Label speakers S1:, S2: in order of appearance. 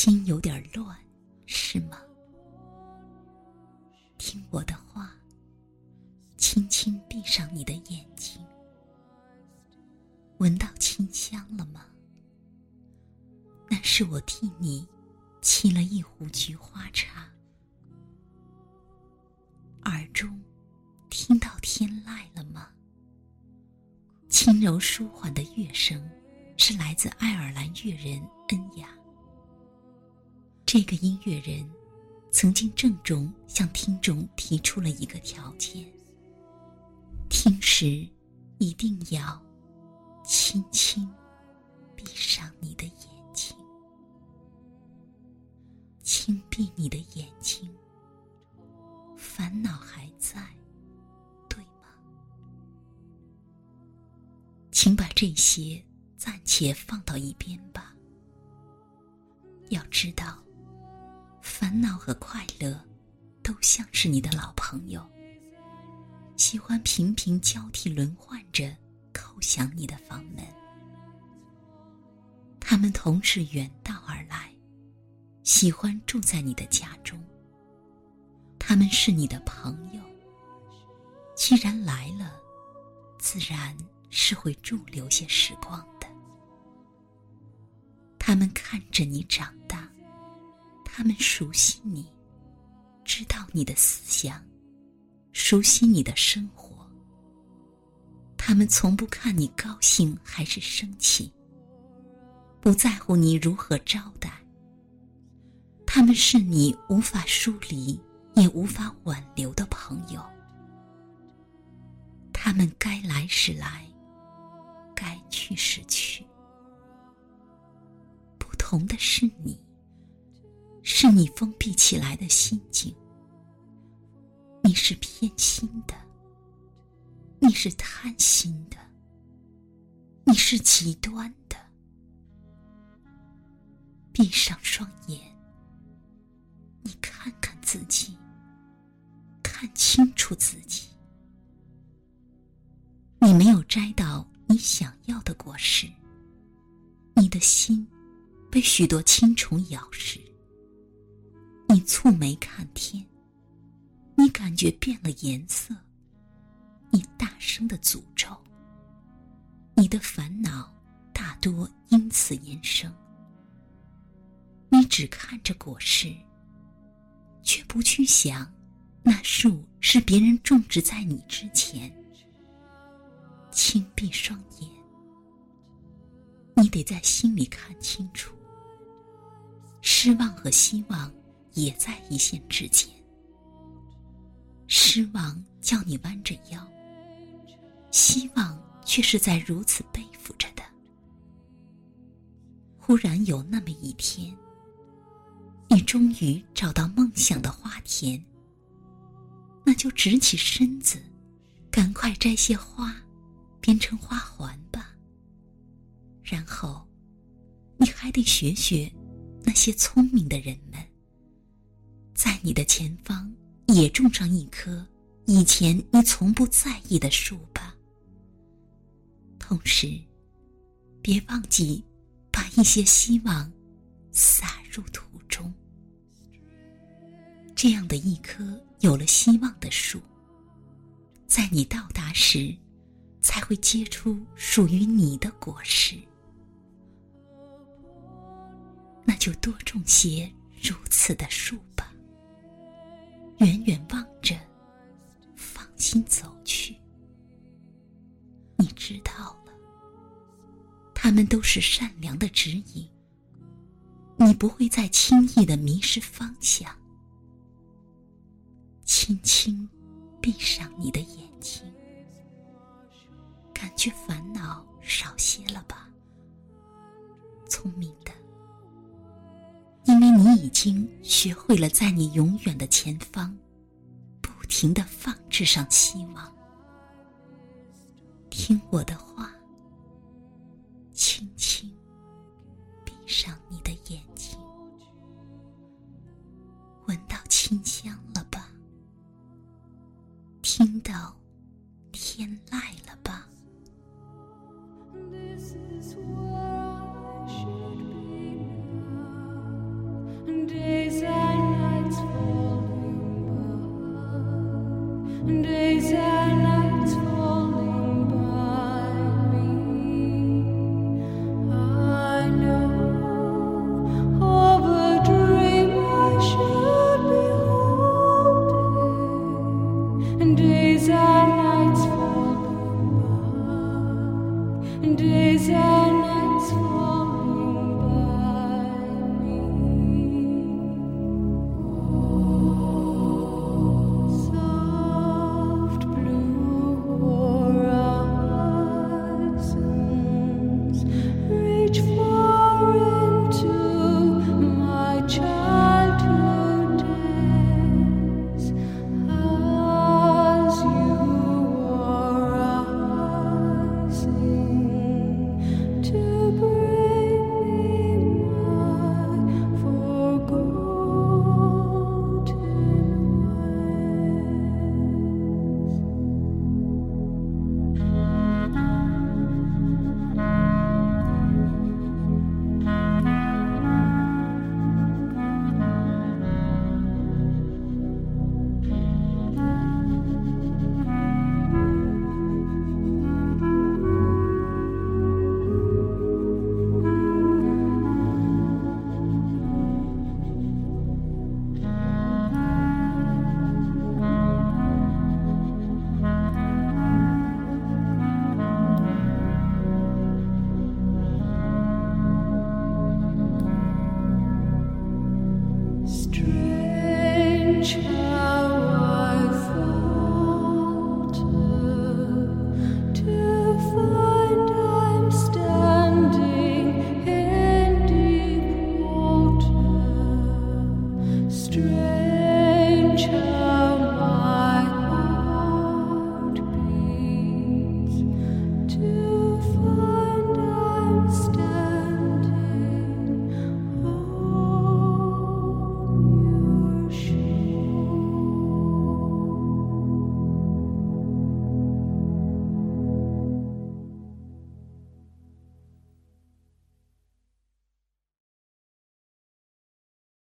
S1: 心有点乱，是吗？听我的话，轻轻闭上你的眼睛。闻到清香了吗？那是我替你沏了一壶菊花茶。耳中听到天籁了吗？轻柔舒缓的乐声，是来自爱尔兰乐人恩雅。这个音乐人曾经郑重向听众提出了一个条件：听时一定要轻轻闭上你的眼睛，轻闭你的眼睛。烦恼还在，对吗？请把这些暂且放到一边吧。要知道。烦恼和快乐，都像是你的老朋友，喜欢频频交替轮换着叩响你的房门。他们同是远道而来，喜欢住在你的家中。他们是你的朋友，既然来了，自然是会驻留些时光的。他们看着你长大。他们熟悉你，知道你的思想，熟悉你的生活。他们从不看你高兴还是生气，不在乎你如何招待。他们是你无法疏离也无法挽留的朋友。他们该来时来，该去时去。不同的是你。是你封闭起来的心境，你是偏心的，你是贪心的，你是极端的。闭上双眼，你看看自己，看清楚自己。你没有摘到你想要的果实，你的心被许多青虫咬食。蹙眉看天，你感觉变了颜色。你大声的诅咒，你的烦恼大多因此延生。你只看着果实，却不去想，那树是别人种植在你之前。轻闭双眼，你得在心里看清楚，失望和希望。也在一线之间。失望叫你弯着腰，希望却是在如此背负着的。忽然有那么一天，你终于找到梦想的花田，那就直起身子，赶快摘些花，编成花环吧。然后，你还得学学那些聪明的人们。在你的前方也种上一棵以前你从不在意的树吧。同时，别忘记把一些希望撒入土中。这样的一棵有了希望的树，在你到达时，才会结出属于你的果实。那就多种些如此的树吧。远远望着，放心走去。你知道了，他们都是善良的指引。你不会再轻易的迷失方向。轻轻闭上你的眼睛，感觉烦恼少些了吧？聪明的。已经学会了在你永远的前方，不停的放置上希望。听我的话，轻轻闭上你的眼睛，闻到清香了吧？听到天籁了吧
S2: ？stranger